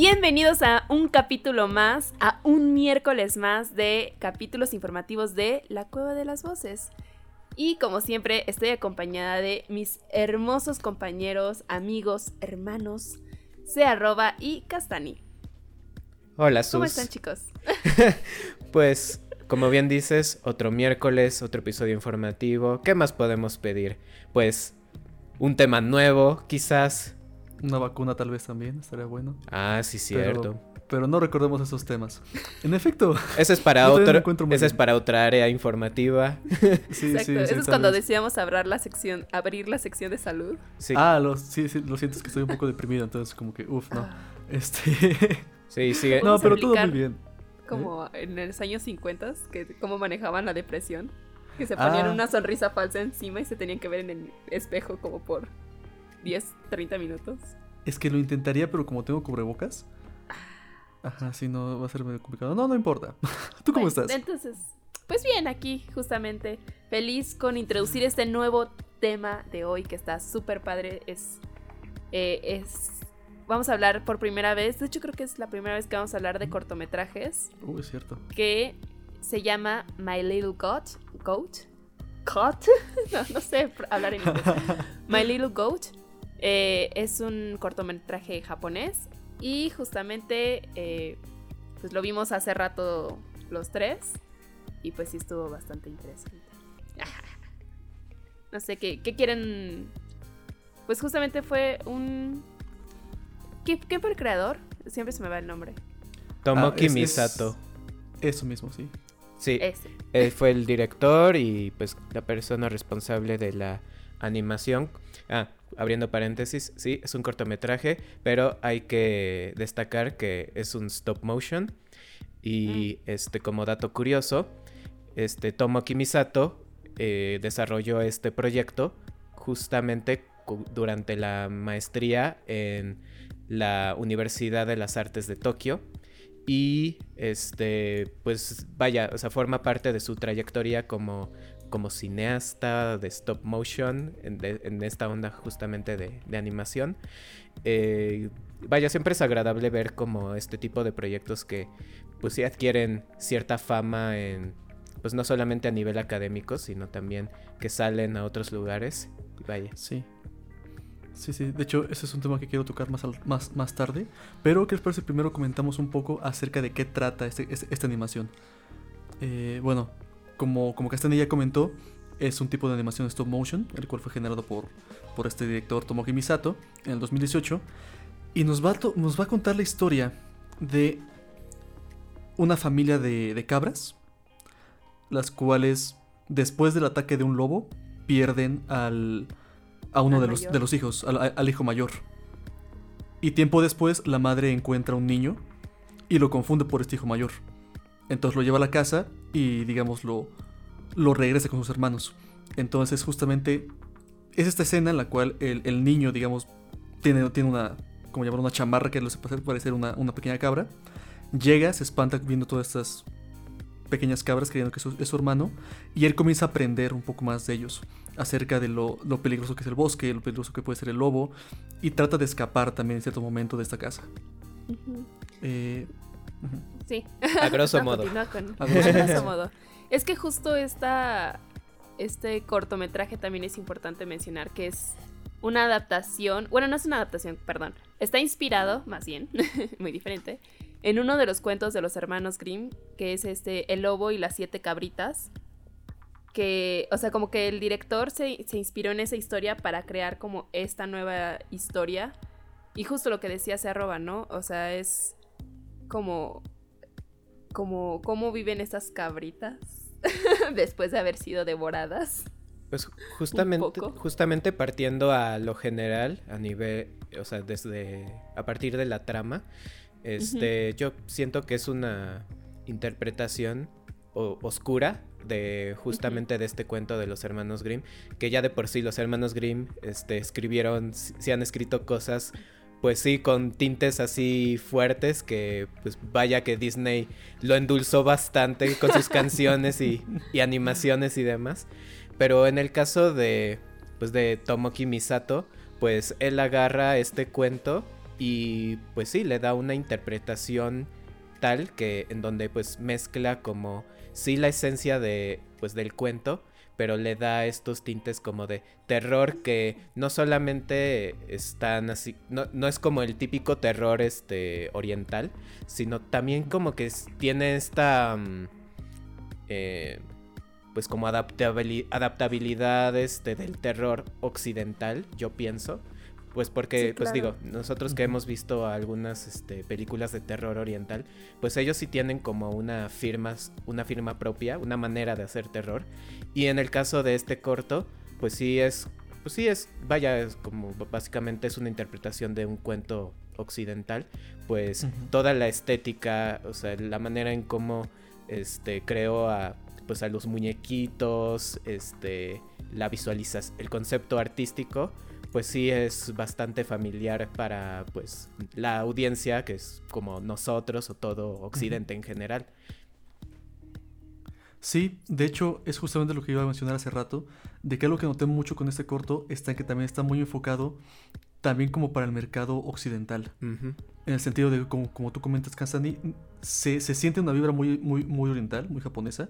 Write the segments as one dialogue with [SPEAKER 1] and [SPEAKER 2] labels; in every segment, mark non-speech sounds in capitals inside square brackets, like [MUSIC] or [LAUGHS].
[SPEAKER 1] Bienvenidos a un capítulo más, a un miércoles más de capítulos informativos de La Cueva de las Voces. Y como siempre, estoy acompañada de mis hermosos compañeros, amigos, hermanos, Searroba y Castani.
[SPEAKER 2] Hola, Sus.
[SPEAKER 1] ¿Cómo están, chicos? [LAUGHS]
[SPEAKER 2] Pues, como bien dices, otro miércoles, otro episodio informativo. ¿Qué más podemos pedir? Pues, un tema nuevo, quizás.
[SPEAKER 3] Una vacuna tal vez también, estaría bueno.
[SPEAKER 2] Ah, sí, cierto.
[SPEAKER 3] Pero, no recordemos esos temas. En efecto. [LAUGHS]
[SPEAKER 2] Ese es para [LAUGHS] otro, ese es para otra área informativa. [LAUGHS]
[SPEAKER 3] Sí,
[SPEAKER 1] Exacto.
[SPEAKER 3] sí,
[SPEAKER 1] Eso
[SPEAKER 3] sí,
[SPEAKER 1] es cuando
[SPEAKER 3] vez.
[SPEAKER 1] decíamos abrir la sección, abrir la sección de salud.
[SPEAKER 2] Sí,
[SPEAKER 3] Ah, lo, sí, sí, lo siento, es que estoy un poco deprimido, entonces como que, uff, no.
[SPEAKER 1] Ah,
[SPEAKER 3] Este...
[SPEAKER 2] sí, sigue.
[SPEAKER 3] no, pero todo muy bien.
[SPEAKER 1] Como en los años 50, que cómo manejaban la depresión. Que se ponían
[SPEAKER 3] Ah.
[SPEAKER 1] una sonrisa falsa encima y se tenían que ver en el espejo como por 10, 30 minutos.
[SPEAKER 3] Es que lo intentaría, pero como tengo cubrebocas. Ajá, sí, no va a ser medio complicado. No, no importa. [LAUGHS] ¿Tú cómo
[SPEAKER 1] Bueno,
[SPEAKER 3] estás?
[SPEAKER 1] Entonces, pues bien, aquí justamente feliz con introducir este nuevo tema de hoy que está súper padre. Es, eh, es, vamos a hablar por primera vez, de hecho creo que es la primera vez que vamos a hablar de cortometrajes,
[SPEAKER 3] Uh, es cierto.
[SPEAKER 1] que se llama My Little Goat. Goat? Goat? [LAUGHS] no, no sé hablar en inglés. [LAUGHS] My Little Goat eh, es un cortometraje japonés y justamente eh, pues lo vimos hace rato los tres y pues sí estuvo bastante interesante. [LAUGHS] No sé, ¿qué, qué quieren? Pues justamente fue un... ¿Qué, ¿Qué fue el creador? Siempre se me va el nombre.
[SPEAKER 2] Tomoki
[SPEAKER 3] Ah, es- es-
[SPEAKER 2] Misato.
[SPEAKER 3] Eso mismo, sí.
[SPEAKER 2] Sí,
[SPEAKER 1] Ese.
[SPEAKER 2] él fue el director y pues la persona responsable de la animación. Ah, abriendo paréntesis, sí, es un cortometraje, pero hay que destacar que es un stop motion. Y este, como dato curioso, este Tomoki Misato eh, desarrolló este proyecto justamente durante la maestría en la Universidad de las Artes de Tokio. Y este, pues vaya, o sea, forma parte de su trayectoria como, como cineasta de stop motion, en, esta onda justamente de, animación. Eh, vaya, siempre es agradable ver como este tipo de proyectos que pues sí adquieren cierta fama en, pues no solamente a nivel académico, sino también que salen a otros lugares. Vaya.
[SPEAKER 3] Sí. Sí, sí. De hecho, ese es un tema que quiero tocar más, al- más, más tarde. Pero que les parece primero comentamos un poco acerca de qué trata este- este- esta animación. Eh, bueno, como, como Castanilla ya comentó, es un tipo de animación stop motion, el cual fue generado por, por este director Tomoki Misato en el 2018. Y nos va a, nos va a contar la historia de una familia de, de cabras, las cuales después del ataque de un lobo pierden al, a uno de los, de los hijos, al, al hijo mayor. Y tiempo después la madre encuentra un niño y lo confunde por este hijo mayor. Entonces lo lleva a la casa y digamos lo, lo regresa con sus hermanos. Entonces justamente es esta escena en la cual el, el niño digamos tiene, tiene una, como llamar, una chamarra que lo hace parecer- una, una pequeña cabra. Llega, se espanta viendo todas estas pequeñas cabras creyendo que es su, es su hermano y él comienza a aprender un poco más de ellos acerca de lo, lo peligroso que es el bosque, lo peligroso que puede ser el lobo y trata de escapar también en cierto momento de esta casa. Eh.
[SPEAKER 1] Sí.
[SPEAKER 2] A grosso [LAUGHS]
[SPEAKER 1] No,
[SPEAKER 2] modo.
[SPEAKER 1] con-
[SPEAKER 3] A grosso modo.
[SPEAKER 1] modo. Es que justo esta, este cortometraje también es importante mencionar que es una adaptación, bueno, no es una adaptación, perdón, está inspirado, más bien, [LAUGHS] muy diferente, en uno de los cuentos de los hermanos Grimm, que es este El lobo y las siete cabritas, que, o sea, como que el director se, se inspiró en esa historia para crear como esta nueva historia. Y justo lo que decía se arroba, ¿no? O sea, es como como cómo viven estas cabritas [LAUGHS] después de haber sido devoradas.
[SPEAKER 2] Pues justamente, justamente partiendo a lo general, a nivel, o sea, desde a partir de la trama, este, yo siento que es una interpretación o- oscura de justamente de este cuento de los hermanos Grimm, que ya de por sí los hermanos Grimm, este, escribieron, se han escrito cosas, pues sí, con tintes así fuertes que, pues vaya que Disney lo endulzó bastante con sus [LAUGHS] canciones y, y animaciones y demás. Pero en el caso de, pues de Tomoki Misato, pues él agarra este cuento y pues sí, le da una interpretación tal que en donde pues mezcla como sí la esencia de pues del cuento, pero le da estos tintes como de terror que no solamente están así, no, no es como el típico terror este oriental, sino también como que tiene esta mm, eh, pues como adaptabili- adaptabilidad este, del terror occidental, yo pienso. Pues porque,
[SPEAKER 1] Sí,
[SPEAKER 2] pues digo, nosotros que hemos visto algunas este, películas de terror oriental, pues ellos sí tienen como una firma, una firma propia, una manera de hacer terror. Y en el caso de este corto, pues sí es, pues sí es, vaya, es como básicamente es una interpretación de un cuento occidental, pues toda la estética, o sea, la manera en cómo este creó a pues a los muñequitos, este la visualización, el concepto artístico, pues sí es bastante familiar para pues la audiencia que es como nosotros o todo occidente en general.
[SPEAKER 3] Sí, de hecho es justamente lo que iba a mencionar hace rato, de que algo que noté mucho con este corto está en que también está muy enfocado también como para el mercado occidental. En el sentido de, como, como tú comentas, Kansani, se, se siente una vibra muy, muy, muy oriental, muy japonesa,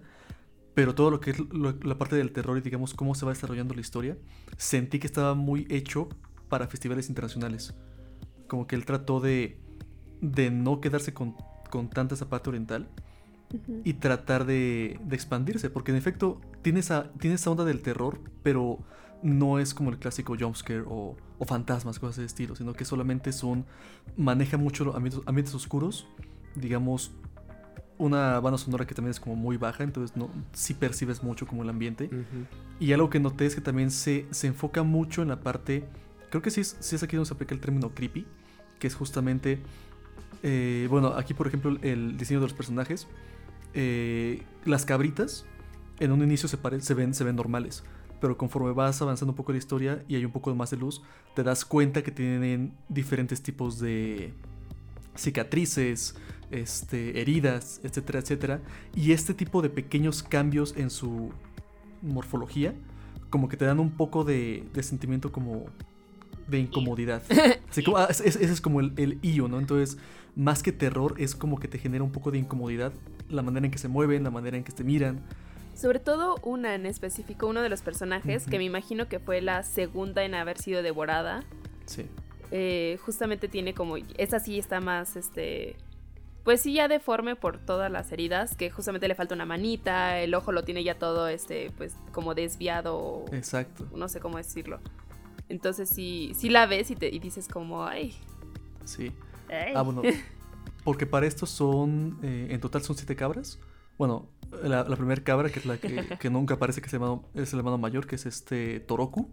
[SPEAKER 3] pero todo lo que es lo- la parte del terror y digamos cómo se va desarrollando la historia, sentí que estaba muy hecho para festivales internacionales. Como que él trató de, de no quedarse con, con tanta esa parte oriental y tratar de, de expandirse, porque en efecto tiene esa, tiene esa onda del terror, pero no es como el clásico jumpscare o, o fantasmas, cosas de estilo, sino que solamente son, maneja mucho ambientes, ambientes oscuros, digamos, una banda sonora que también es como muy baja, entonces no, sí percibes mucho como el ambiente. Y algo que noté es que también se, se enfoca mucho en la parte, creo que sí es, sí es aquí donde se aplica el término creepy, que es justamente, eh, bueno, aquí por ejemplo el diseño de los personajes, eh, las cabritas en un inicio se, pare- se, ven, se ven normales, pero conforme vas avanzando un poco la historia y hay un poco más de luz, te das cuenta que tienen diferentes tipos de cicatrices, este, heridas, etcétera, etcétera. Y este tipo de pequeños cambios en su morfología, como que te dan un poco de, de sentimiento como de incomodidad. [LAUGHS] Así como, ah, es- es- ese es como el, el io, ¿no? Entonces, más que terror, es como que te genera un poco de incomodidad la manera en que se mueven, la manera en que te miran.
[SPEAKER 1] Sobre todo una en específico, uno de los personajes, que me imagino que fue la segunda en haber sido devorada.
[SPEAKER 3] Sí.
[SPEAKER 1] eh, justamente tiene como. Esa sí está más, este. Pues sí, ya deforme por todas las heridas, que justamente le falta una manita, el ojo lo tiene ya todo, este, pues como desviado,
[SPEAKER 3] Exacto.
[SPEAKER 1] no sé cómo decirlo. Entonces sí, sí la ves y, te, y dices como, ay,
[SPEAKER 3] Sí.
[SPEAKER 1] ay.
[SPEAKER 3] Ah, bueno. [LAUGHS] Porque para esto son. eh, en total son siete cabras. Bueno, la, la primera cabra, que es la que, [LAUGHS] que nunca aparece, que es el, hermano, es el hermano mayor, que es este Toroku.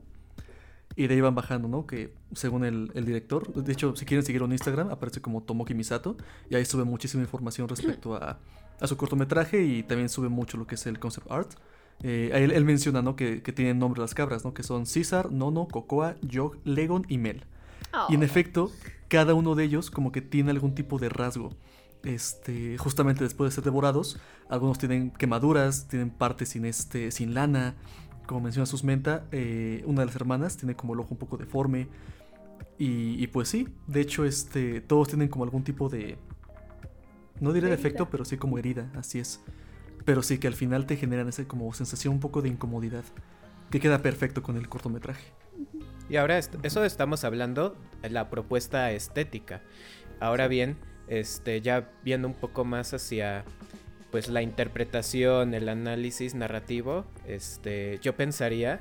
[SPEAKER 3] Y de ahí van bajando, ¿no? Que según el, el director. De hecho, si quieren seguirlo en Instagram, aparece como Tomoki Misato. Y ahí sube muchísima información respecto a, a su cortometraje. Y también sube mucho lo que es el concept art. Eh, ahí él, él menciona, ¿no? Que, que tienen nombre las cabras, ¿no? Que son César, Nono, Cocoa, Yog, Legon y Mel.
[SPEAKER 1] Oh.
[SPEAKER 3] Y en efecto, cada uno de ellos como que tiene algún tipo de rasgo. Este, justamente después de ser devorados, algunos tienen quemaduras, tienen partes sin este, sin lana. Como menciona Susmenta, eh, una de las hermanas tiene como el ojo un poco deforme. Y, y pues sí, de hecho, este, todos tienen como algún tipo de. No diré
[SPEAKER 1] De
[SPEAKER 3] defecto, pero sí como herida, así es. Pero sí que al final te generan esa como sensación un poco de incomodidad. Que queda perfecto con el cortometraje.
[SPEAKER 2] Y ahora est- eso estamos hablando la propuesta estética. Ahora bien, este ya viendo un poco más hacia pues la interpretación, el análisis narrativo, este yo pensaría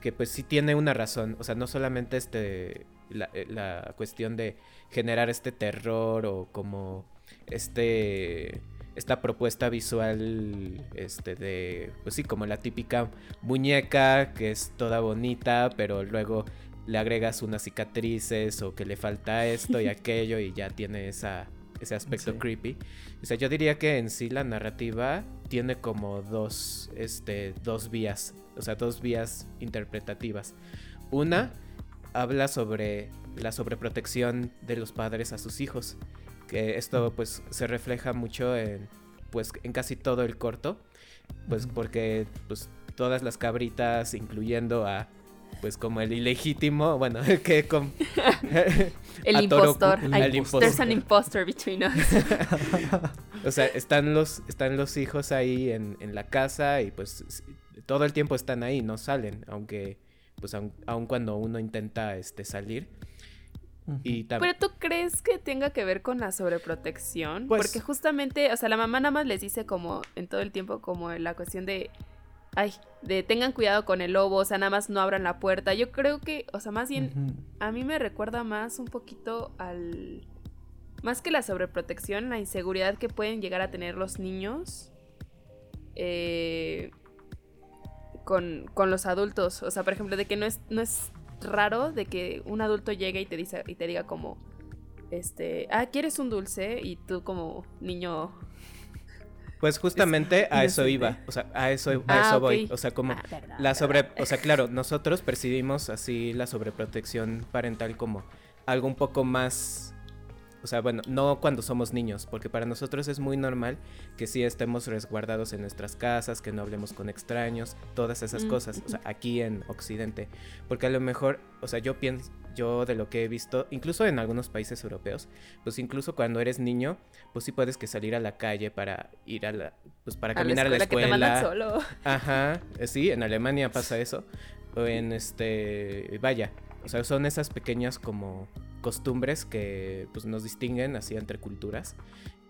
[SPEAKER 2] que pues sí tiene una razón, o sea, no solamente este la, eh, la cuestión de generar este terror o como este esta propuesta visual este de pues sí como la típica muñeca que es toda bonita pero luego le agregas unas cicatrices o que le falta esto y [LAUGHS] aquello y ya tiene esa ese aspecto
[SPEAKER 3] Sí.
[SPEAKER 2] creepy. O sea yo diría que en sí la narrativa tiene como dos este dos vías o sea dos vías interpretativas. Una habla sobre la sobreprotección de los padres a sus hijos que esto pues se refleja mucho en pues en casi todo el corto pues porque pues todas las cabritas incluyendo a pues como el ilegítimo bueno [LAUGHS] que con [LAUGHS]
[SPEAKER 1] El
[SPEAKER 2] Toroku,
[SPEAKER 1] impostor.
[SPEAKER 2] el.
[SPEAKER 1] There's an impostor between us. [LAUGHS]
[SPEAKER 2] o sea están los están los hijos ahí en, en la casa y pues todo el tiempo están ahí no salen aunque pues aun, aun cuando uno intenta este salir y
[SPEAKER 1] Pero tú crees que tenga que ver con la sobreprotección?
[SPEAKER 2] Pues-
[SPEAKER 1] Porque justamente, o sea, la mamá nada más les dice como en todo el tiempo como la cuestión de, ay, de tengan cuidado con el lobo, o sea, nada más no abran la puerta. Yo creo que, o sea, más bien a mí me recuerda más un poquito al... Más que la sobreprotección, la inseguridad que pueden llegar a tener los niños eh, con, con los adultos. O sea, por ejemplo, de que no es, no es raro de que un adulto llegue y te, dice, y te diga como, este, ah, ¿quieres un dulce? Y tú como niño...
[SPEAKER 2] pues justamente a eso iba. O sea a eso a
[SPEAKER 1] Ah,
[SPEAKER 2] eso voy. O sea como
[SPEAKER 1] "Ah,
[SPEAKER 2] La sobre,
[SPEAKER 1] perdón".
[SPEAKER 2] o sea, claro, nosotros percibimos así la sobreprotección parental como algo un poco más, o sea, bueno, no cuando somos niños, porque para nosotros es muy normal que sí estemos resguardados en nuestras casas, que no hablemos con extraños, todas esas
[SPEAKER 1] Mm,
[SPEAKER 2] cosas, o sea, aquí en Occidente, porque a lo mejor, o sea, yo pienso, yo de lo que he visto, incluso en algunos países europeos, pues incluso cuando eres niño, pues sí puedes que salir a la calle para ir a la, pues para
[SPEAKER 1] A la
[SPEAKER 2] caminar a la
[SPEAKER 1] escuela que te solo. [LAUGHS]
[SPEAKER 2] Ajá, eh, sí, en Alemania pasa eso. O en este, vaya, o sea, son esas pequeñas como costumbres que pues nos distinguen así entre culturas.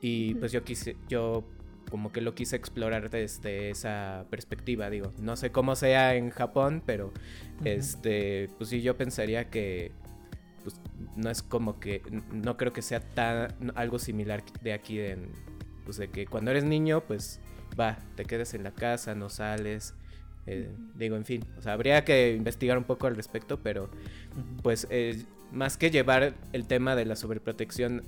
[SPEAKER 2] Y pues yo quise, yo como que lo quise explorar desde esa perspectiva, digo, no sé cómo sea en Japón, pero este, pues sí, yo pensaría que pues no es como que, no creo que sea tan, algo similar de aquí en, pues de que cuando eres niño, pues va, te quedas en la casa, no sales. eh, digo, en fin, o sea, habría que investigar un poco al respecto, pero pues eh, más que llevar el tema de la sobreprotección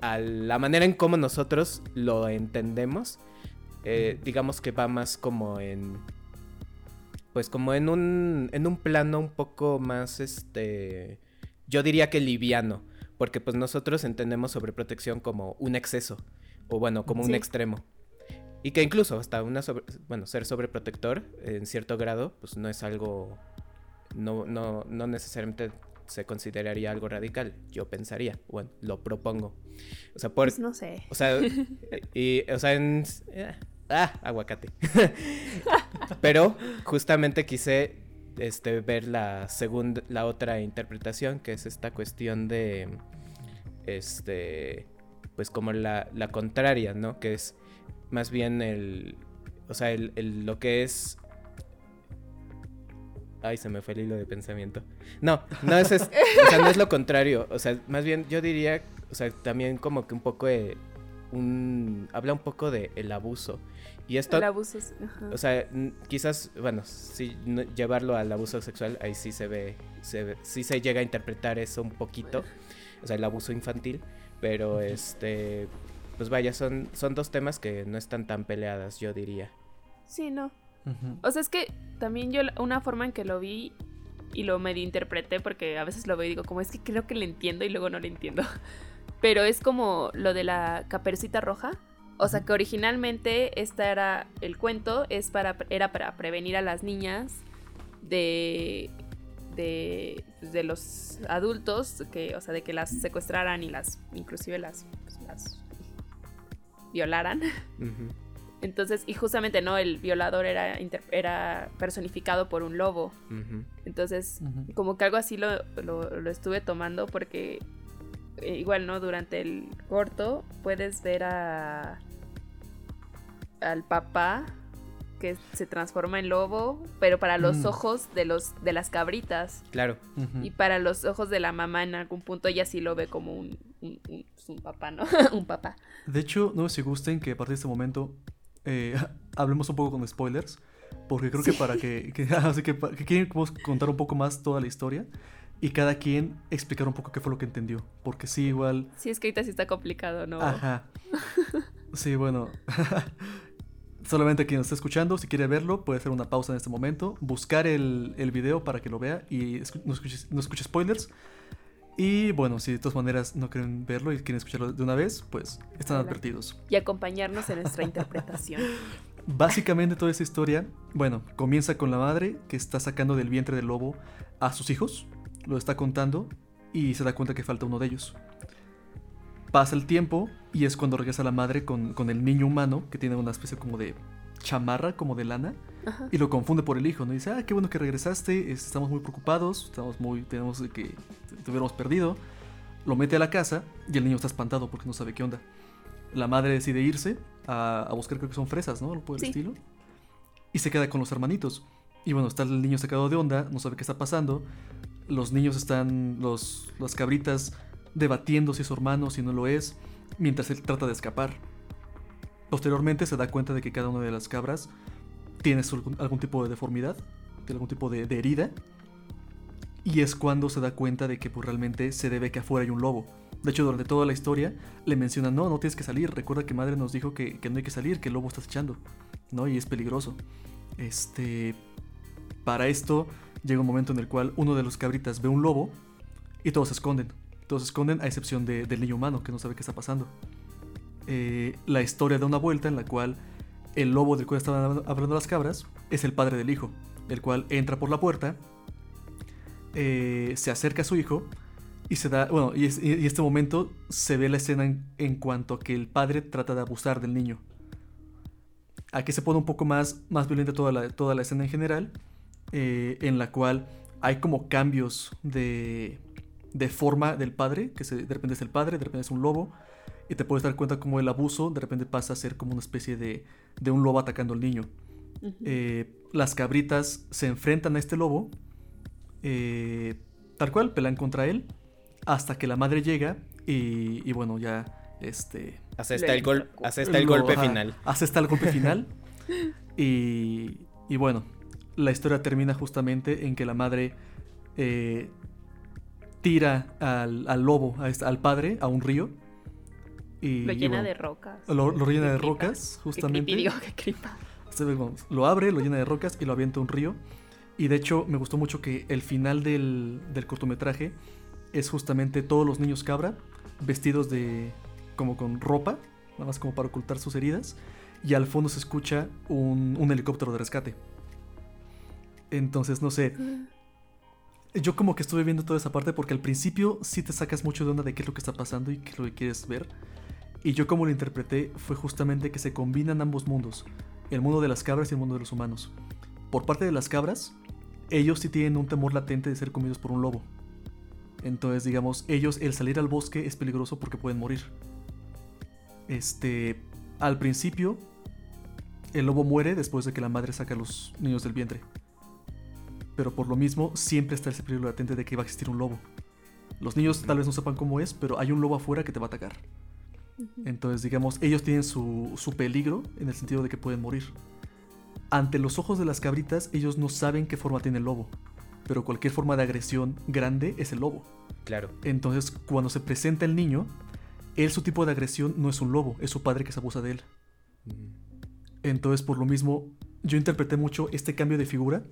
[SPEAKER 2] a la manera en cómo nosotros lo entendemos, eh, digamos que va más como en pues como en un en un plano un poco más este yo diría que liviano, porque pues nosotros entendemos sobreprotección como un exceso o bueno, como un extremo. Y que incluso hasta una sobre- bueno, ser sobreprotector en cierto grado, pues no es algo no, no, no necesariamente se consideraría algo radical, yo pensaría, bueno, lo propongo. O sea, por,
[SPEAKER 1] Pues no sé.
[SPEAKER 2] o sea, [LAUGHS] y, o sea, en... Ah, aguacate. [LAUGHS] Pero justamente quise este, ver la segunda, la otra interpretación, que es esta cuestión de, este, pues como la, la contraria, ¿no? Que es más bien el, o sea, el, el- lo que es... Ay, se me fue el hilo de pensamiento. No, no es, es- o sea, no es lo contrario. O sea, más bien yo diría, o sea, también como que un poco de un habla un poco de el abuso. Y esto
[SPEAKER 1] El abuso es-
[SPEAKER 2] o sea, quizás, bueno, sí, no- llevarlo al abuso sexual, ahí sí se ve, se ve- sí se llega a interpretar eso un poquito, o sea, el abuso infantil, pero este, pues vaya, son, son dos temas que no están tan peleadas, yo diría.
[SPEAKER 1] Sí, no. O sea, es que también yo, una forma en que lo vi y lo medio interpreté, porque a veces lo veo y digo, como es que creo que le entiendo y luego no le entiendo. [LAUGHS] Pero es como lo de la caperucita roja. O sea, que originalmente esta era el cuento, es para, era para prevenir a las niñas de, de, pues, de los adultos, que, o sea, de que las secuestraran y las, inclusive las, pues, las violaran. Entonces, y justamente, ¿no? El violador era, era personificado por un lobo. Entonces, como que algo así lo, lo- lo estuve tomando porque eh, igual, ¿no? Durante el corto puedes ver a al papá que se transforma en lobo, pero para los
[SPEAKER 3] Mm.
[SPEAKER 1] ojos de los de las cabritas
[SPEAKER 2] Claro.
[SPEAKER 1] Y para los ojos de la mamá en algún punto ella sí lo ve como un un, un- pues, un papá, ¿no? [LAUGHS] un papá.
[SPEAKER 3] De hecho, no sé si gusten que a partir de este momento eh, [LAUGHS] hablemos un poco con spoilers. Porque creo que para que, que, [LAUGHS] así que, que quieren contar un poco más toda la historia y cada quien explicar un poco qué fue lo que entendió. Porque sí, igual.
[SPEAKER 1] Sí, es que ahorita sí está complicado, ¿no?
[SPEAKER 3] Ajá. [LAUGHS] Sí, bueno. [LAUGHS] Solamente quien está escuchando, si quiere verlo, puede hacer una pausa en este momento, buscar el, el video para que lo vea y escu- no escuche, no escuche spoilers. Y bueno, si de todas maneras no quieren verlo y quieren escucharlo de una vez, pues están
[SPEAKER 1] Adelante.
[SPEAKER 3] advertidos.
[SPEAKER 1] Y acompañarnos en nuestra interpretación. [LAUGHS]
[SPEAKER 3] Básicamente toda esta historia, bueno, comienza con la madre que está sacando del vientre del lobo a sus hijos, lo está contando y se da cuenta que falta uno de ellos. Pasa el tiempo y es cuando regresa la madre con, con el niño humano que tiene una especie como de chamarra, como de lana,
[SPEAKER 1] Ajá.
[SPEAKER 3] y lo confunde por el hijo, ¿no? Y dice, ah, qué bueno que regresaste, es- estamos muy preocupados, estamos muy, tenemos que te hubiéramos perdido. Lo mete a la casa y el niño está espantado porque no sabe qué onda. La madre decide irse a, a buscar, creo que son fresas, ¿no? Algo por el
[SPEAKER 1] Sí.
[SPEAKER 3] estilo. Y se queda con los hermanitos. Y bueno, está el niño sacado de onda, no sabe qué está pasando. Los niños están, los, las cabritas, debatiendo si es su hermano, si no lo es, mientras él trata de escapar. Posteriormente se da cuenta de que cada una de las cabras tiene algún, tipo de deformidad, de algún tipo de, de herida. Y es cuando se da cuenta de que pues, realmente se debe que afuera hay un lobo. De hecho, durante toda la historia le mencionan, no, no tienes que salir. Recuerda que madre nos dijo que, que no hay que salir, que el lobo está echando. ¿No? Y es peligroso. Este. Para esto llega un momento en el cual uno de los cabritas ve un lobo y todos se esconden. Todos se esconden a excepción de- del niño humano que no sabe qué está pasando. Eh, la historia da una vuelta en la cual el lobo del cual estaban hablando las cabras es el padre del hijo, el cual entra por la puerta, eh, se acerca a su hijo y se da, bueno, y, es- y- este momento se ve la escena en, cuanto que el padre trata de abusar del niño. Aquí se pone un poco más, más violenta toda la, toda la escena en general, eh, en la cual hay como cambios de, de forma del padre, que se- de repente es el padre, de repente es un lobo, y te puedes dar cuenta como el abuso de repente pasa a ser como una especie de, de un lobo atacando al niño. Eh, las cabritas se enfrentan a este lobo, eh, tal cual, pelean contra él, hasta que la madre llega y, y bueno, ya este...
[SPEAKER 2] Asesta el, gol asesta el
[SPEAKER 3] lo-
[SPEAKER 2] golpe
[SPEAKER 3] ajá,
[SPEAKER 2] final.
[SPEAKER 3] Hace hasta el golpe final. [LAUGHS] y, y bueno, la historia termina justamente en que la madre eh, tira al, al lobo, a este- al padre, a un río. Y,
[SPEAKER 1] Lo
[SPEAKER 3] y
[SPEAKER 1] llena
[SPEAKER 3] bueno,
[SPEAKER 1] de rocas.
[SPEAKER 3] lo,
[SPEAKER 1] Qué
[SPEAKER 3] de rocas,
[SPEAKER 1] Qué
[SPEAKER 3] justamente.
[SPEAKER 1] creepy, digo, qué
[SPEAKER 3] ve, vamos, lo abre, lo llena de rocas y lo avienta a un río. Y de hecho me gustó mucho que el final del, del cortometraje es justamente todos los niños cabra vestidos de como con ropa, nada más como para ocultar sus heridas. Y al fondo se escucha un, un helicóptero de rescate. Entonces, no sé. Yo como que estuve viendo toda esa parte porque al principio sí te sacas mucho de onda de qué es lo que está pasando y qué es lo que quieres ver. Y yo como lo interpreté fue justamente que se combinan ambos mundos, el mundo de las cabras y el mundo de los humanos. Por parte de las cabras, ellos sí tienen un temor latente de ser comidos por un lobo. Entonces, digamos, ellos el salir al bosque es peligroso porque pueden morir. Este, al principio, el lobo muere después de que la madre saca a los niños del vientre. Pero por lo mismo, siempre está ese peligro latente de que va a existir un lobo. Los niños tal vez no sepan cómo es, pero hay un lobo afuera que te va a atacar. Entonces, digamos, ellos tienen su, su peligro en el sentido de que pueden morir. Ante los ojos de las cabritas, ellos no saben qué forma tiene el lobo. Pero cualquier forma de agresión grande es el lobo.
[SPEAKER 2] Claro.
[SPEAKER 3] Entonces, cuando se presenta el niño, él su tipo de agresión no es un lobo, es su padre que se abusa de él. Entonces, por lo mismo, yo interpreté mucho este cambio de figura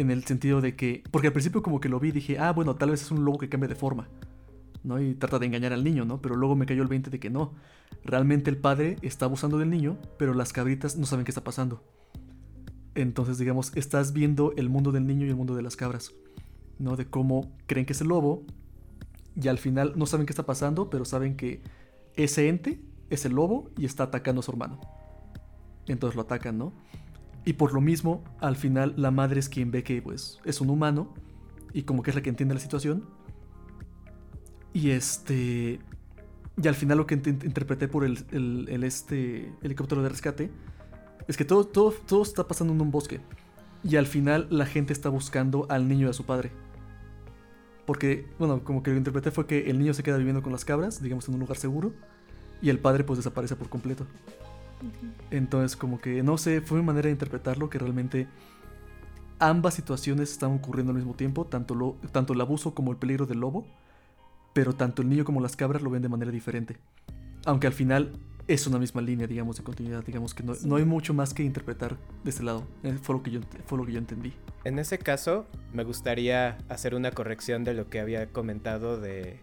[SPEAKER 3] en el sentido de que, porque al principio como que lo vi y dije, ah, bueno, tal vez es un lobo que cambia de forma, ¿no? Y trata de engañar al niño, ¿no? Pero luego me cayó el 20 de que no. Realmente el padre está abusando del niño, pero las cabritas no saben qué está pasando. Entonces, digamos, estás viendo el mundo del niño y el mundo de las cabras, ¿no? De cómo creen que es el lobo y al final no saben qué está pasando, pero saben que ese ente es el lobo y está atacando a su hermano. Entonces lo atacan, ¿no? Y por lo mismo, al final la madre es quien ve que pues es un humano y como que es la que entiende la situación. Y este... Y al final lo que int- interpreté por el, el- este helicóptero de rescate es que todo, todo, todo está pasando en un bosque. Y al final la gente está buscando al niño a su padre. Porque, bueno, como que lo interpreté fue que el niño se queda viviendo con las cabras, digamos en un lugar seguro, y el padre pues desaparece por completo. Entonces, como que, no sé, fue una manera de interpretarlo que realmente ambas situaciones están ocurriendo al mismo tiempo, tanto, lo, tanto el abuso como el peligro del lobo, pero tanto el niño como las cabras lo ven de manera diferente. Aunque al final es una misma línea, digamos, de continuidad, digamos que no, no hay mucho más que interpretar de ese lado. Eh, Fue lo que yo, fue lo que yo entendí.
[SPEAKER 2] En ese caso, me gustaría hacer una corrección de lo que había comentado de,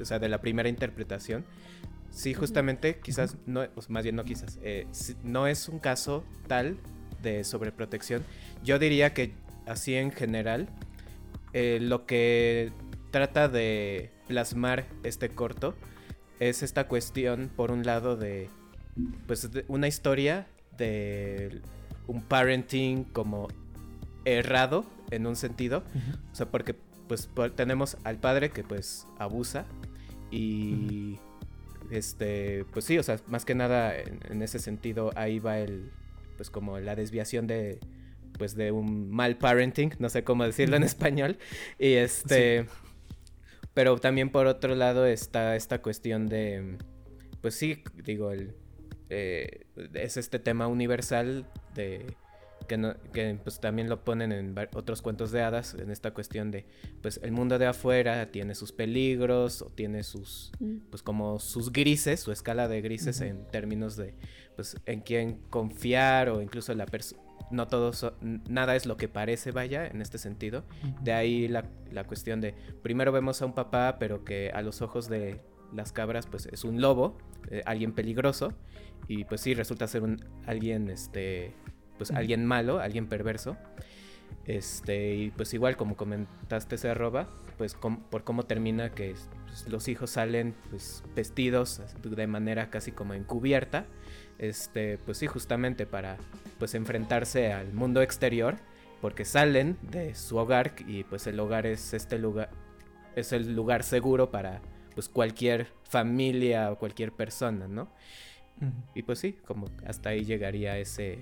[SPEAKER 2] o sea, de la primera interpretación. Sí, justamente, quizás, no, más bien no quizás, eh, no es un caso tal de sobreprotección. Yo diría que así en general, eh, lo que trata de plasmar este corto es esta cuestión, por un lado, de, pues, de una historia de un parenting como errado en un sentido. O sea, porque pues tenemos al padre que pues abusa y este pues sí, o sea, más que nada en, en ese sentido ahí va el pues como la desviación de pues de un mal parenting, no sé cómo decirlo en español y este pero también por otro lado está esta cuestión de pues sí, digo el eh, es este tema universal de que, no- que, pues también lo ponen en otros cuentos de hadas, en esta cuestión de, pues el mundo de afuera tiene sus peligros o tiene sus,
[SPEAKER 1] Mm.
[SPEAKER 2] pues como sus grises, su escala de grises en términos de, pues en quién confiar o incluso la persona, no todo, so- nada es lo que parece, vaya, en este sentido. De ahí la, la cuestión de, primero vemos a un papá, pero que a los ojos de las cabras, pues es un lobo, eh, alguien peligroso, y pues sí, resulta ser un alguien, este, pues alguien malo, alguien perverso. Este, y pues igual como comentaste ese arroba, pues com- por cómo termina que pues, los hijos salen pues vestidos de manera casi como encubierta, este, pues sí, justamente para pues enfrentarse al mundo exterior, porque salen de su hogar y pues el hogar es este lugar, es el lugar seguro para pues cualquier familia o cualquier persona, ¿no? Y pues sí, como hasta ahí llegaría ese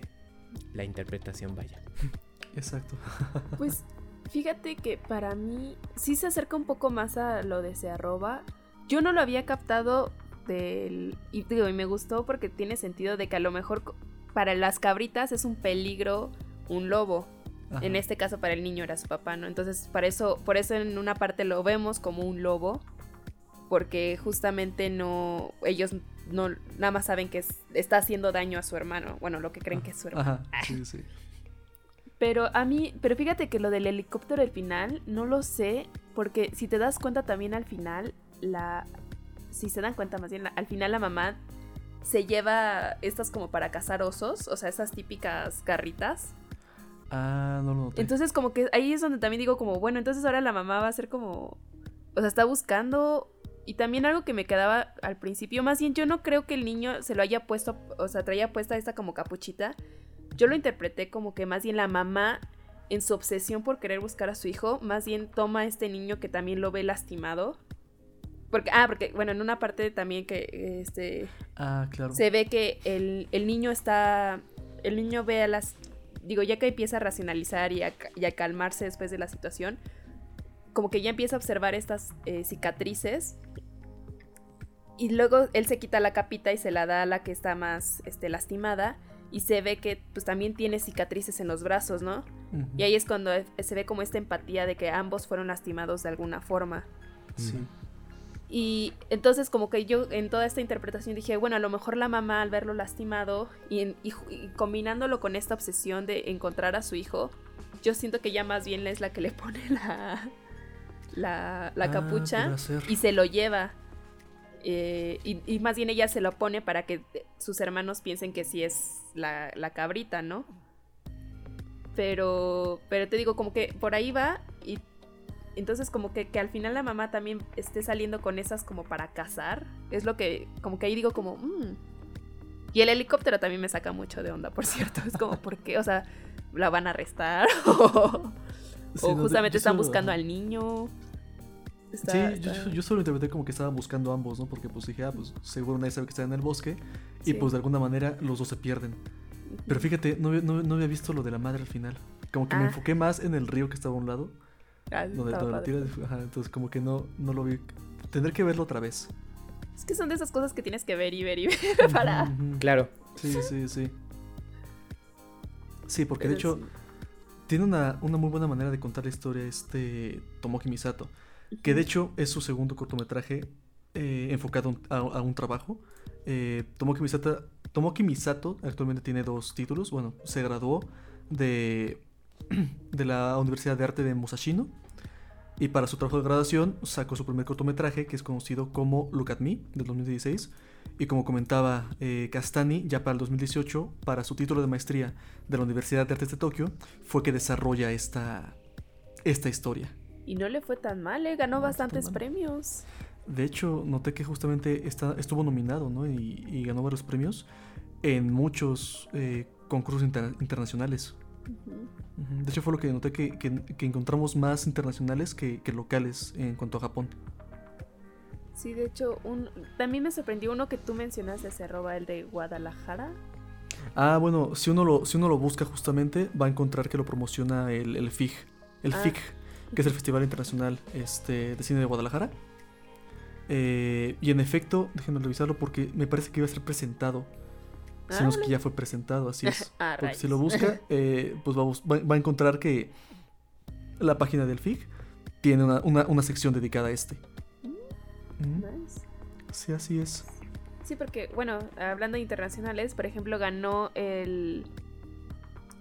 [SPEAKER 2] la interpretación, vaya. [LAUGHS]
[SPEAKER 3] Exacto. [LAUGHS]
[SPEAKER 1] Pues fíjate que para mí sí se acerca un poco más a lo de ese arroba. Yo no lo había captado del... Y digo, y me gustó porque tiene sentido de que a lo mejor para las cabritas es un peligro un lobo.
[SPEAKER 3] Ajá.
[SPEAKER 1] En este caso para el niño era su papá, ¿no? Entonces para eso, por eso en una parte lo vemos como un lobo. Porque justamente no. Ellos no nada más saben que es- está haciendo daño a su hermano. Bueno, lo que creen que es su hermano.
[SPEAKER 3] Ajá, sí, sí.
[SPEAKER 1] Pero a mí, pero fíjate que lo del helicóptero al final, no lo sé, porque si te das cuenta también al final, la... Si se dan cuenta más bien, la- al final la mamá se lleva estas como para cazar osos, o sea, esas típicas garritas.
[SPEAKER 3] Ah, no lo noté.
[SPEAKER 1] Entonces como que ahí es donde también digo como, bueno, entonces ahora la mamá va a ser como... O sea, está buscando... Y también algo que me quedaba al principio, más bien yo no creo que el niño se lo haya puesto, o sea, traía puesta esta como capuchita. Yo lo interpreté como que más bien la mamá, en su obsesión por querer buscar a su hijo, más bien toma a este niño que también lo ve lastimado. Porque, ah, porque, bueno, en una parte también que este,
[SPEAKER 3] Ah, claro.
[SPEAKER 1] se ve que el, el niño está. El niño ve a las. Digo, ya que empieza a racionalizar y a, y a calmarse después de la situación, como que ya empieza a observar estas eh, cicatrices. Y luego él se quita la capita y se la da a la que está más este, lastimada. Y se ve que pues también tiene cicatrices en los brazos, ¿no? Y ahí es cuando eh, se ve como esta empatía de que ambos fueron lastimados de alguna forma.
[SPEAKER 3] Sí.
[SPEAKER 1] Y entonces como que yo en toda esta interpretación dije, bueno, a lo mejor la mamá al verlo lastimado y, en- y combinándolo con esta obsesión de encontrar a su hijo, yo siento que ya más bien es la que le pone [LAUGHS] la, la, la
[SPEAKER 3] Ah,
[SPEAKER 1] capucha y se lo lleva. Eh, y, y más bien ella se lo pone para que sus hermanos piensen que sí es la, la cabrita, ¿no? Pero, pero te digo, como que por ahí va y entonces como que, que al final la mamá también esté saliendo con esas como para cazar, es lo que, como que ahí digo como, "Mm". Y el helicóptero también me saca mucho de onda, por cierto, es como, [LAUGHS] ¿por qué? O sea, ¿la van a arrestar? [LAUGHS] o
[SPEAKER 3] Sí,
[SPEAKER 1] o
[SPEAKER 3] no, de-
[SPEAKER 1] justamente están
[SPEAKER 3] solo-
[SPEAKER 1] buscando al niño. Está-
[SPEAKER 3] Sí, yo,
[SPEAKER 1] está-
[SPEAKER 3] yo solo interpreté como que estaban buscando a ambos, ¿no? Porque pues dije, ah, pues seguro nadie sabe que están en el bosque. Y
[SPEAKER 1] Sí.
[SPEAKER 3] pues de alguna manera los dos se pierden. Pero fíjate, no, había- no- no había visto lo de la madre al final. Como que me
[SPEAKER 1] Ah.
[SPEAKER 3] enfoqué más en el río que estaba a un lado.
[SPEAKER 1] Ah,
[SPEAKER 3] Donde, donde la tira. Ajá, entonces como que no, no lo vi. Tendré que verlo otra vez.
[SPEAKER 1] Es que son de esas cosas que tienes que ver y ver y [LAUGHS] ver para.
[SPEAKER 2] Claro.
[SPEAKER 3] Sí, sí, sí. Sí, porque de hecho
[SPEAKER 1] sí.
[SPEAKER 3] Tiene una, una muy buena manera de contar la historia este Tomoki Misato. Que de hecho es su segundo cortometraje eh, enfocado a, a un trabajo. Eh, Tomoki, Misato, Tomoki Misato actualmente tiene dos títulos. Bueno, se graduó de, [CLEARS THROAT] de la Universidad de Arte de Musashino. Y para su trabajo de graduación sacó su primer cortometraje que es conocido como Look at Me del 2016. Y como comentaba eh, Castani, ya para el 2018, para su título de maestría de la Universidad de Artes de Tokio, fue que desarrolla esta, esta historia.
[SPEAKER 1] Y no le fue tan mal, ¿eh? Ganó
[SPEAKER 3] No
[SPEAKER 1] bastantes premios.
[SPEAKER 3] De hecho, noté que justamente está, estuvo nominado ¿no? y, y ganó varios premios en muchos eh, concursos inter- internacionales. De hecho, fue lo que noté que, que- que encontramos más internacionales que, que locales en cuanto a Japón.
[SPEAKER 1] Sí, de hecho, un... también me sorprendió uno que tú mencionaste, se roba el de Guadalajara.
[SPEAKER 3] Ah, bueno, si uno lo, si uno lo busca justamente, va a encontrar que lo promociona el, el FIG. El
[SPEAKER 1] Ah.
[SPEAKER 3] FIG, que es el Festival Internacional este, de Cine de Guadalajara. Eh, y en efecto, déjenme revisarlo porque me parece que iba a ser presentado.
[SPEAKER 1] Ah,
[SPEAKER 3] Si no es que ya fue presentado, así es. [LAUGHS]
[SPEAKER 1] Ah,
[SPEAKER 3] Porque si lo busca, [LAUGHS] eh, pues va a encontrar que la página del FIG tiene una, una- una sección dedicada a este.
[SPEAKER 1] Nice.
[SPEAKER 3] Sí, así es.
[SPEAKER 1] Sí, porque, bueno, hablando de internacionales, por ejemplo, ganó el.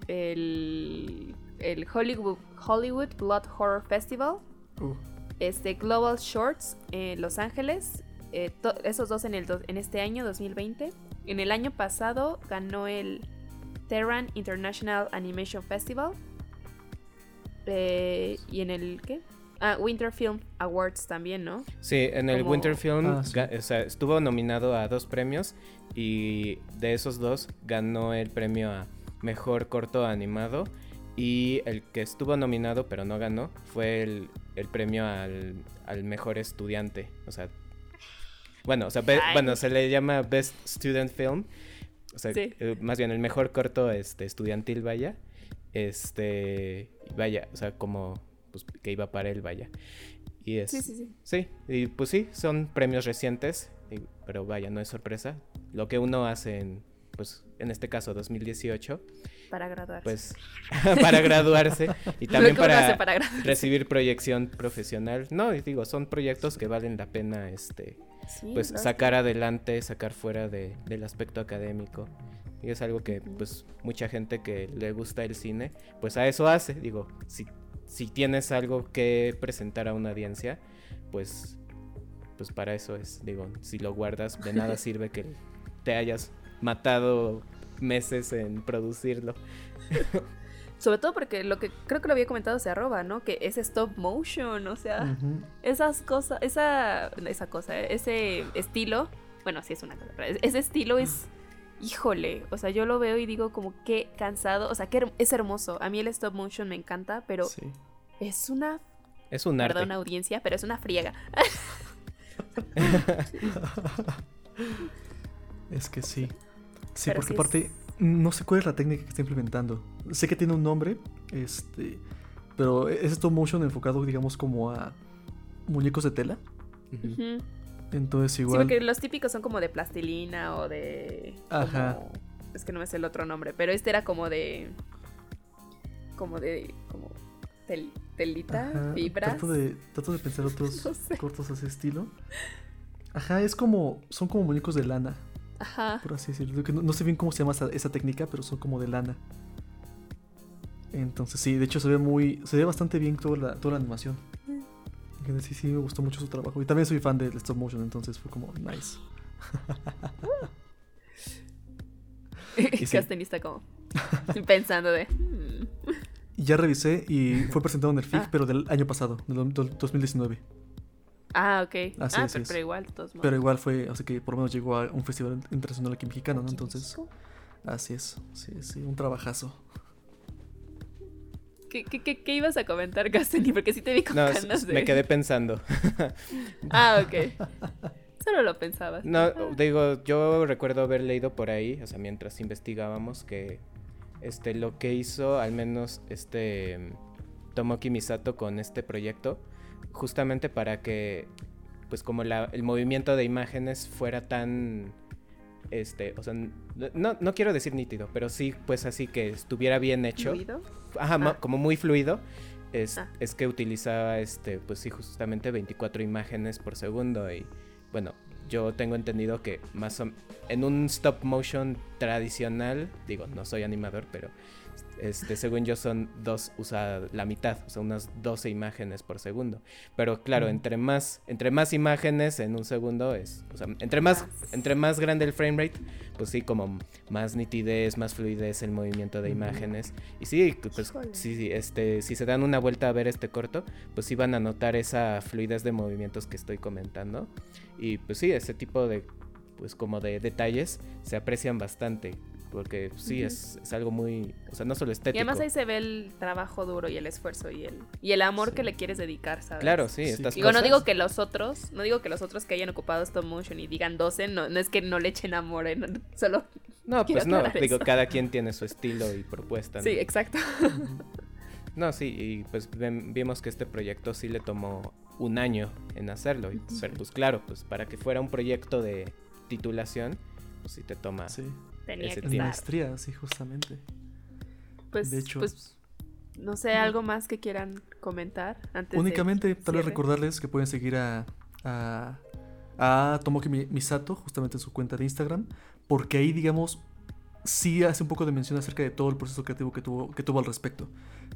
[SPEAKER 1] El. El Hollywood, Hollywood Blood Horror Festival.
[SPEAKER 3] Uh,
[SPEAKER 1] Este Global Shorts en Los Ángeles. eh, esos dos en, el do- en este año, 2020. En el año pasado ganó el Tehran International Animation Festival. Eh, y en el. ¿Qué? Ah, Winter Film Awards también, ¿no?
[SPEAKER 2] Sí, en el
[SPEAKER 1] Como-
[SPEAKER 2] Winter Film
[SPEAKER 3] Ah, sí.
[SPEAKER 2] ga- o sea, estuvo nominado a dos premios y de esos dos ganó el premio a Mejor Corto Animado y el que estuvo nominado pero no ganó fue el, el premio al, al Mejor Estudiante. O sea, bueno, o sea, be- bueno, se le llama Best Student Film. O sea,
[SPEAKER 1] Sí.
[SPEAKER 2] eh, más bien el mejor corto este, estudiantil, vaya. Este, vaya, o sea, como pues, que iba para él, vaya. Y es,
[SPEAKER 1] Sí, sí, sí.
[SPEAKER 2] Sí, y pues sí, son premios recientes, y- pero vaya, no es sorpresa. Lo que uno hace en, pues, en este caso 2018,
[SPEAKER 1] Para graduarse.
[SPEAKER 2] pues, [LAUGHS] para graduarse y [LAUGHS] también para,
[SPEAKER 1] para graduarse.
[SPEAKER 2] recibir proyección profesional. No, y digo, son proyectos que valen la pena, este,
[SPEAKER 1] Sí,
[SPEAKER 2] pues, sacar adelante, sacar fuera de, del aspecto académico. Y es algo que, pues, mucha gente que le gusta el cine, pues a eso hace. Digo, si, si tienes algo que presentar a una audiencia, pues, pues para eso es. Digo, si lo guardas, de nada [LAUGHS] sirve que te hayas matado meses en producirlo. [LAUGHS]
[SPEAKER 1] Sobre todo porque lo que creo que lo había comentado se arroba, ¿no? Que es stop motion, o sea, esas cosas, esa, esa cosa, ese estilo, bueno, sí es una cosa, pero ese estilo es, híjole, o sea, yo lo veo y digo como qué cansado, o sea, que es hermoso. A mí el stop motion me encanta, pero
[SPEAKER 3] Sí.
[SPEAKER 1] es una,
[SPEAKER 2] Es un arte.
[SPEAKER 1] perdón audiencia, pero es una friega. [LAUGHS]
[SPEAKER 3] Es que sí. Sí,
[SPEAKER 1] Pero
[SPEAKER 3] porque
[SPEAKER 1] sí es-
[SPEAKER 3] aparte, no sé cuál es la técnica que está implementando. Sé que tiene un nombre, este, pero es stop motion enfocado, digamos, como a muñecos de tela.
[SPEAKER 2] Ujú.
[SPEAKER 3] Entonces
[SPEAKER 1] Sí,
[SPEAKER 3] igual...
[SPEAKER 1] porque los típicos son como de plastilina o de...
[SPEAKER 3] Ajá.
[SPEAKER 1] como- Es que no me sé el otro nombre, pero este era como de... Como de... Como tel- telita,
[SPEAKER 3] Ajá,
[SPEAKER 1] fibras.
[SPEAKER 3] Trato de, trato de pensar [LAUGHS] otros
[SPEAKER 1] No sé.
[SPEAKER 3] cortos a ese estilo. Ajá, es como. Son como muñecos de lana,
[SPEAKER 1] Ajá.
[SPEAKER 3] por así decirlo. No, no sé bien cómo se llama esa, esa técnica, pero son como de lana. Entonces sí, de hecho se ve muy. Se ve bastante bien toda la, toda la animación. Sí, sí, me gustó mucho su trabajo. Y también soy fan del stop motion, entonces fue como nice. [LAUGHS]
[SPEAKER 2] Y
[SPEAKER 1] como [LAUGHS] pensando de... "Hmm".
[SPEAKER 3] Ya revisé y fue presentado en el FIG,
[SPEAKER 1] Ah.
[SPEAKER 3] pero del año pasado, del do- 2019.
[SPEAKER 1] Ah, ok.
[SPEAKER 3] Así
[SPEAKER 1] ah,
[SPEAKER 3] es,
[SPEAKER 1] pero, igual, de todos modos.
[SPEAKER 3] Pero igual fue, así que por lo menos llegó a un festival internacional aquí mexicano, ¿no? Entonces, así es. Sí, sí, un trabajazo.
[SPEAKER 1] ¿Qué, qué, qué, qué ibas a comentar, [LAUGHS] Casteni? Porque sí te vi con
[SPEAKER 2] No,
[SPEAKER 1] ganas de...
[SPEAKER 2] me quedé pensando. [LAUGHS]
[SPEAKER 1] Ah, ok. Solo lo pensabas.
[SPEAKER 2] No,
[SPEAKER 1] Ah,
[SPEAKER 2] digo, yo recuerdo haber leído por ahí, o sea, mientras investigábamos, que este lo que hizo al menos este Tomoki Misato con este proyecto, justamente para que, pues como la, el movimiento de imágenes fuera tan, este, o sea, no, no quiero decir nítido, pero sí, pues así que estuviera bien hecho.
[SPEAKER 1] ¿fluido?
[SPEAKER 2] Ajá,
[SPEAKER 1] Ah.
[SPEAKER 2] como muy fluido. Es,
[SPEAKER 1] Ah.
[SPEAKER 2] es que utilizaba este, pues sí, justamente 24 imágenes por segundo. Y bueno, yo tengo entendido que más o en un stop motion tradicional, digo, no soy animador, pero este, según yo son dos, usa la mitad, o sea, unas 12 imágenes por segundo. Pero claro, entre más, entre más imágenes en un segundo es, o sea, entre más, entre más grande el frame rate, pues sí, como más nitidez, más fluidez el movimiento de imágenes. Y sí, pues sí, este, si se dan una vuelta a ver este corto, pues sí van a notar esa fluidez de movimientos que estoy comentando. Y pues sí, ese tipo de, pues como de detalles se aprecian bastante. Porque sí, es, es algo muy, o sea, no solo
[SPEAKER 1] Y
[SPEAKER 2] estético.
[SPEAKER 1] además ahí se ve el trabajo duro y el esfuerzo y el, y el amor
[SPEAKER 2] Sí.
[SPEAKER 1] que le quieres dedicar, ¿sabes?
[SPEAKER 2] Claro, sí,
[SPEAKER 3] Sí.
[SPEAKER 2] estas
[SPEAKER 1] Digo, no digo que los otros, no digo que los otros que hayan ocupado stop motion y digan 12, no, no es que no le echen amor, ¿eh? No, [LAUGHS] solo...
[SPEAKER 2] No, pues no, digo,
[SPEAKER 1] eso.
[SPEAKER 2] cada quien tiene su estilo y propuesta. ¿no?
[SPEAKER 1] Sí, exacto.
[SPEAKER 2] No, sí, y pues vimos que este proyecto sí le tomó un año en hacerlo. y- Pero pues claro, pues para que fuera un proyecto de titulación, pues sí te toma.
[SPEAKER 3] Sí.
[SPEAKER 1] Tenía
[SPEAKER 2] Ese
[SPEAKER 1] que estar.
[SPEAKER 3] maestría, sí, justamente.
[SPEAKER 1] Pues,
[SPEAKER 3] de hecho-
[SPEAKER 1] pues, no sé, algo más que quieran comentar antes de
[SPEAKER 3] Únicamente, tal vez recordarles que pueden seguir a, a, a Tomoki Mi- Misato, justamente en su cuenta de Instagram, porque ahí, digamos, sí hace un poco de mención acerca de todo el proceso creativo que tuvo, que tuvo al respecto.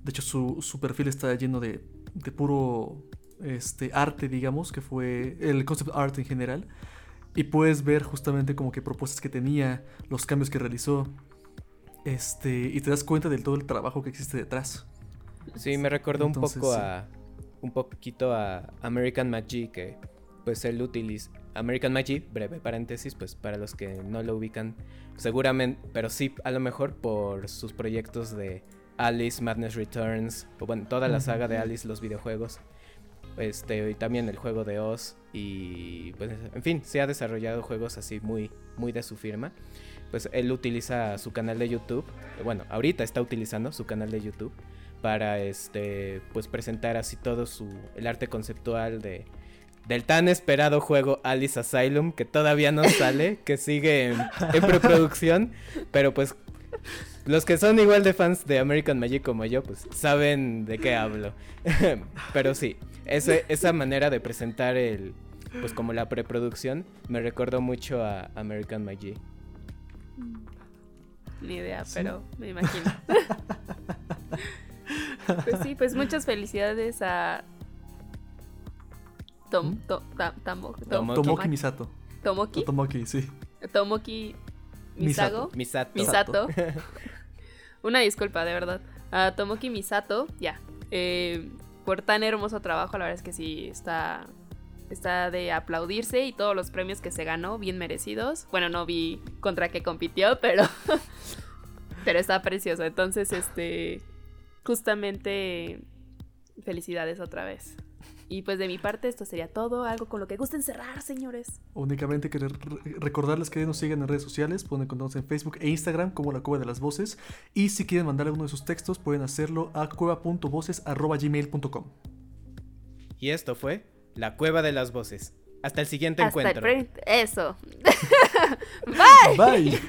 [SPEAKER 3] De hecho, su, su perfil está lleno de, de puro este, arte, digamos, que fue el concept art en general. Y puedes ver justamente como que propuestas que tenía, los cambios que realizó. Este, y te das cuenta de todo el trabajo que existe detrás.
[SPEAKER 2] Sí, me recordó
[SPEAKER 3] Entonces,
[SPEAKER 2] un poco
[SPEAKER 3] sí.
[SPEAKER 2] a. Un poquito a American Magi, que pues él utiliza. American Magi, breve paréntesis, pues para los que no lo ubican, seguramente, pero sí, a lo mejor por sus proyectos de Alice, Madness Returns, o bueno, toda la saga de Alice, los videojuegos. Este, y también el juego de Oz. Y pues, en fin, se ha desarrollado juegos así muy, muy de su firma. Pues él utiliza su canal de YouTube. Bueno, ahorita está utilizando su canal de YouTube para este pues presentar así todo su el arte conceptual de del tan esperado juego Alice Asylum que todavía no sale, [LAUGHS] que sigue en, en preproducción, pero pues los que son igual de fans de American Magic como yo, pues saben de qué hablo. [LAUGHS] pero sí, ese- esa manera de presentar el pues como la preproducción me recordó mucho a American Magic.
[SPEAKER 1] Ni idea,
[SPEAKER 3] Sí.
[SPEAKER 1] pero me imagino. pues sí, pues muchas felicidades a Tom,
[SPEAKER 3] ¿Mm?
[SPEAKER 1] to-
[SPEAKER 2] Tomoki.
[SPEAKER 3] Tomoki Misato.
[SPEAKER 1] Tomoki,
[SPEAKER 3] Tomoki, sí.
[SPEAKER 1] Tomoki Misago,
[SPEAKER 2] Misato.
[SPEAKER 1] Misato. [LAUGHS] Una disculpa, de verdad. A Tomoki Misato, ya. Eh, por tan hermoso trabajo, la verdad es que sí está está de aplaudirse y todos los premios que se ganó bien merecidos. Bueno, no vi contra qué compitió, [LAUGHS] pero pero está precioso. Entonces, este justamente felicidades otra vez. Y pues de mi parte esto sería todo, algo con lo que gusten cerrar, señores.
[SPEAKER 3] Únicamente querer re- recordarles que nos sigan en redes sociales, pueden encontrarnos en Facebook e Instagram como La Cueva de las Voces. Y si quieren mandar alguno de sus textos, pueden hacerlo a cueva.voces.gmail.com.
[SPEAKER 2] Y esto fue La Cueva de las Voces. Hasta el siguiente
[SPEAKER 1] Hasta
[SPEAKER 2] encuentro.
[SPEAKER 1] eso. [LAUGHS] [LAUGHS]
[SPEAKER 3] Bye.